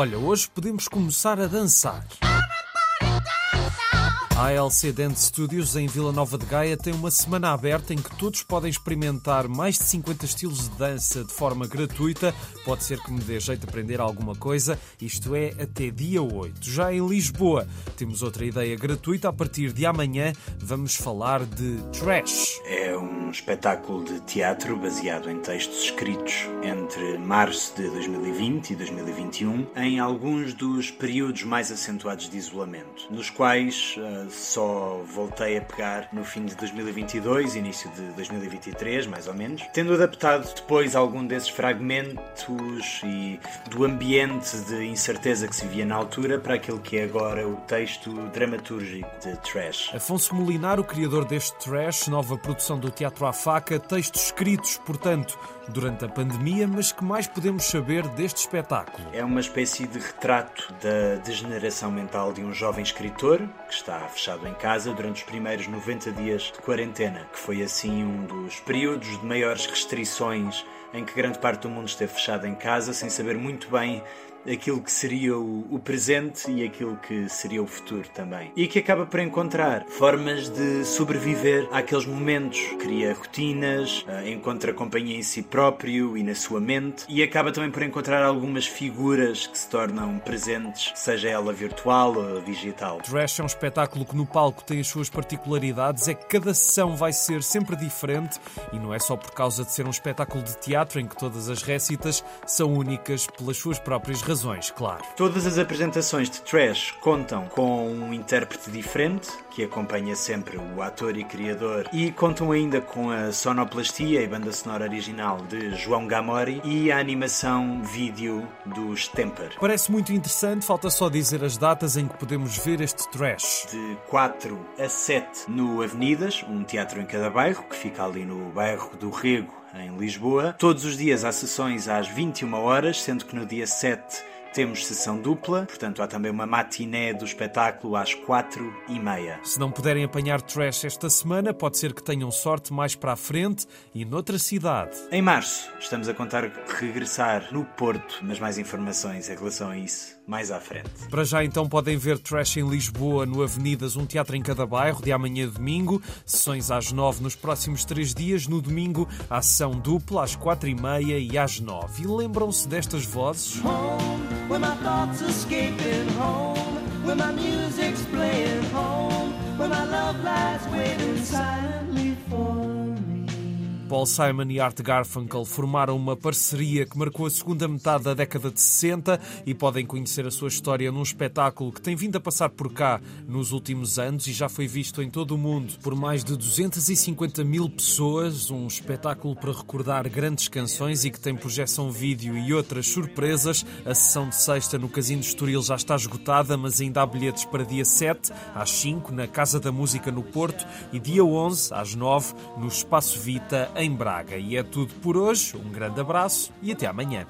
Olha, hoje podemos começar a dançar. A ALC Dance Studios em Vila Nova de Gaia tem uma semana aberta em que todos podem experimentar mais de 50 estilos de dança de forma gratuita. Pode ser que me dê jeito de aprender alguma coisa, isto é, até dia 8. Já em Lisboa temos outra ideia gratuita. A partir de amanhã vamos falar de Trash. É um espetáculo de teatro baseado em textos escritos entre março de 2020 e 2021 em alguns dos períodos mais acentuados de isolamento, nos quais uh, só voltei a pegar no fim de 2022, início de 2023, mais ou menos, tendo adaptado depois algum desses fragmentos e do ambiente de incerteza que se via na altura para aquele que é agora o texto dramatúrgico de Trash. Afonso Molinar, o criador deste Trash, nova produção do Teatro à Faca, textos escritos, portanto, durante a pandemia, mas que mais podemos saber deste espetáculo? É uma espécie de retrato da degeneração mental de um jovem escritor que está fechado em casa durante os primeiros 90 dias de quarentena, que foi assim um dos períodos de maiores restrições em que grande parte do mundo esteve fechado em casa sem saber muito bem aquilo que seria o, presente e aquilo que seria o futuro também. E que acaba por encontrar formas de sobreviver àqueles momentos. Cria rotinas, eh, encontra companhia em si próprio e na sua mente e acaba também por encontrar algumas figuras que se tornam presentes, seja ela virtual ou digital. Trash é um espetáculo que no palco tem as suas particularidades, é que cada sessão vai ser sempre diferente e não é só por causa de ser um espetáculo de teatro em que todas as récitas são únicas pelas suas próprias razões, claro. Todas as apresentações de Trash contam com um intérprete diferente, que acompanha sempre o ator e criador, e contam ainda com a sonoplastia e banda sonora original de João Gamori e a animação vídeo dos Temper. Parece muito interessante, falta só dizer as datas em que podemos ver este Trash. De 4 a 7 no Avenidas, um teatro em cada bairro, que fica ali no bairro do Rego, em Lisboa. Todos os dias há sessões às 21 horas, sendo que no dia 7 temos sessão dupla, portanto há também uma matiné do espetáculo às quatro e meia. Se não puderem apanhar trash esta semana, pode ser que tenham sorte mais para a frente e noutra cidade. Em março, estamos a contar regressar no Porto, mas mais informações em relação a isso mais à frente. Para já então podem ver trash em Lisboa, no Avenidas, um teatro em cada bairro, de amanhã a domingo, sessões às nove nos próximos três dias, no domingo, a sessão dupla às quatro e meia e às nove. E lembram-se destas vozes? Home when my thoughts escaping home, Paul Simon e Art Garfunkel formaram uma parceria que marcou a segunda metade da década de 60 e podem conhecer a sua história num espetáculo que tem vindo a passar por cá nos últimos anos e já foi visto em todo o mundo por mais de 250 mil pessoas. Um espetáculo para recordar grandes canções e que tem projeção vídeo e outras surpresas. A sessão de sexta no Casino de Estoril já está esgotada, mas ainda há bilhetes para dia 7 às 5 na Casa da Música no Porto e dia 11 às 9 no Espaço Vita em Braga. E é tudo por hoje. Um grande abraço e até amanhã.